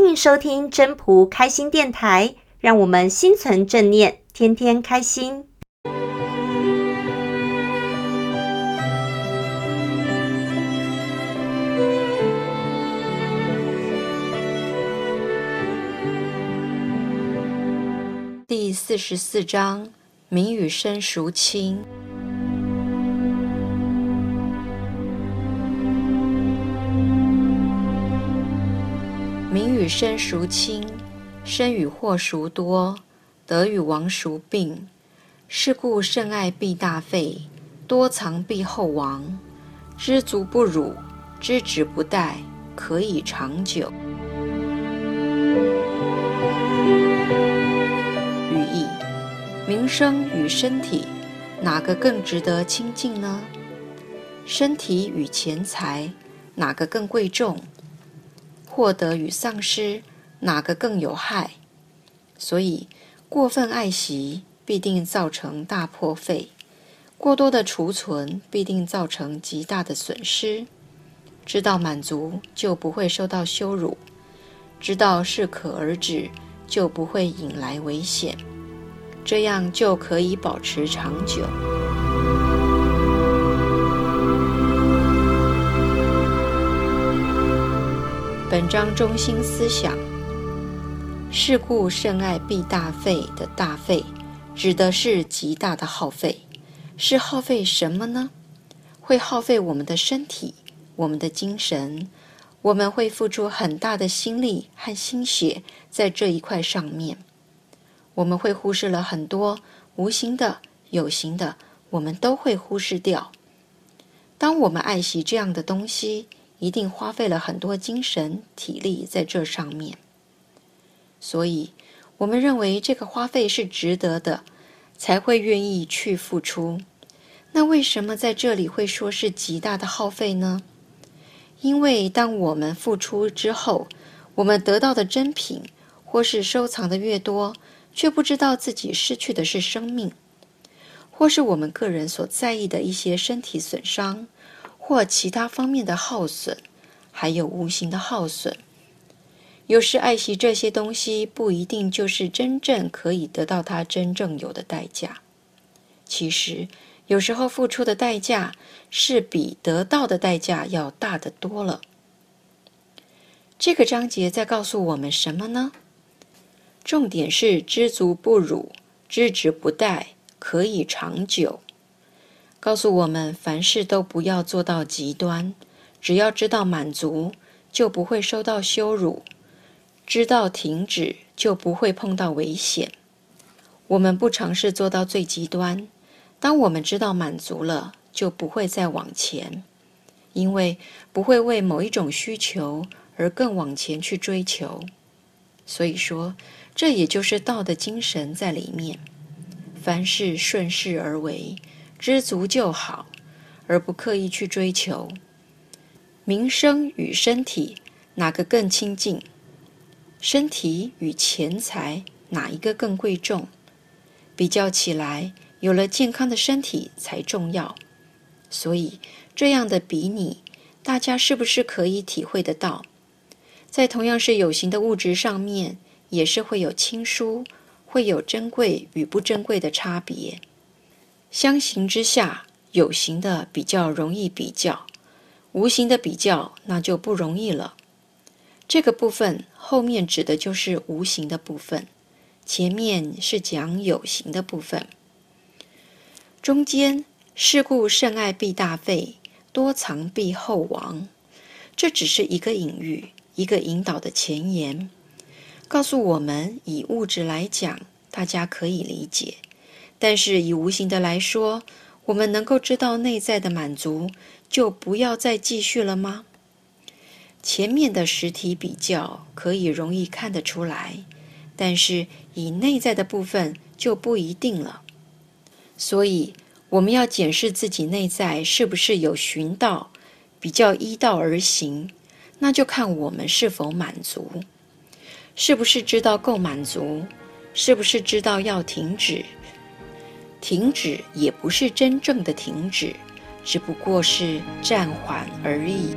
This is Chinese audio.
欢迎收听真仆开心电台，让我们心存正念，天天开心。第四十四章：名与声孰轻？名与身孰轻？身与祸孰多？得与亡孰病？是故甚爱必大费，多藏必厚亡。知足不辱，知止不殆，可以长久。语义：名声与身体，哪个更值得亲近呢？身体与钱财，哪个更贵重？获得与丧失，哪个更有害？所以，过分爱惜必定造成大破费；过多的储存必定造成极大的损失。知道满足，就不会受到羞辱；知道适可而止，就不会引来危险。这样就可以保持长久。本章中心思想：是故甚爱必大费的大费，指的是极大的耗费。是耗费什么呢？会耗费我们的身体、我们的精神，我们会付出很大的心力和心血在这一块上面。我们会忽视了很多无形的、有形的，我们都会忽视掉。当我们爱惜这样的东西，一定花费了很多精神体力在这上面，所以我们认为这个花费是值得的，才会愿意去付出。那为什么在这里会说是极大的耗费呢？因为当我们付出之后，我们得到的珍品或是收藏的越多，却不知道自己失去的是生命，或是我们个人所在意的一些身体损伤。或其他方面的耗损，还有无形的耗损。有时爱惜这些东西，不一定就是真正可以得到它真正有的代价。其实，有时候付出的代价是比得到的代价要大得多了。这个章节在告诉我们什么呢？重点是知足不辱，知止不殆，可以长久。告诉我们，凡事都不要做到极端，只要知道满足，就不会受到羞辱；知道停止，就不会碰到危险。我们不尝试做到最极端，当我们知道满足了，就不会再往前，因为不会为某一种需求而更往前去追求。所以说，这也就是道的精神在里面，凡事顺势而为。知足就好，而不刻意去追求。名声与身体哪个更亲近？身体与钱财哪一个更贵重？比较起来，有了健康的身体才重要。所以这样的比拟，大家是不是可以体会得到？在同样是有形的物质上面，也是会有亲疏，会有珍贵与不珍贵的差别。相形之下，有形的比较容易比较，无形的比较那就不容易了。这个部分后面指的就是无形的部分，前面是讲有形的部分。中间是故甚爱必大费，多藏必后亡。这只是一个隐喻，一个引导的前言，告诉我们以物质来讲，大家可以理解。但是以无形的来说，我们能够知道内在的满足，就不要再继续了吗？前面的实体比较可以容易看得出来，但是以内在的部分就不一定了。所以我们要检视自己内在是不是有循道，比较依道而行，那就看我们是否满足，是不是知道够满足，是不是知道要停止。停止也不是真正的停止，只不过是暂缓而已。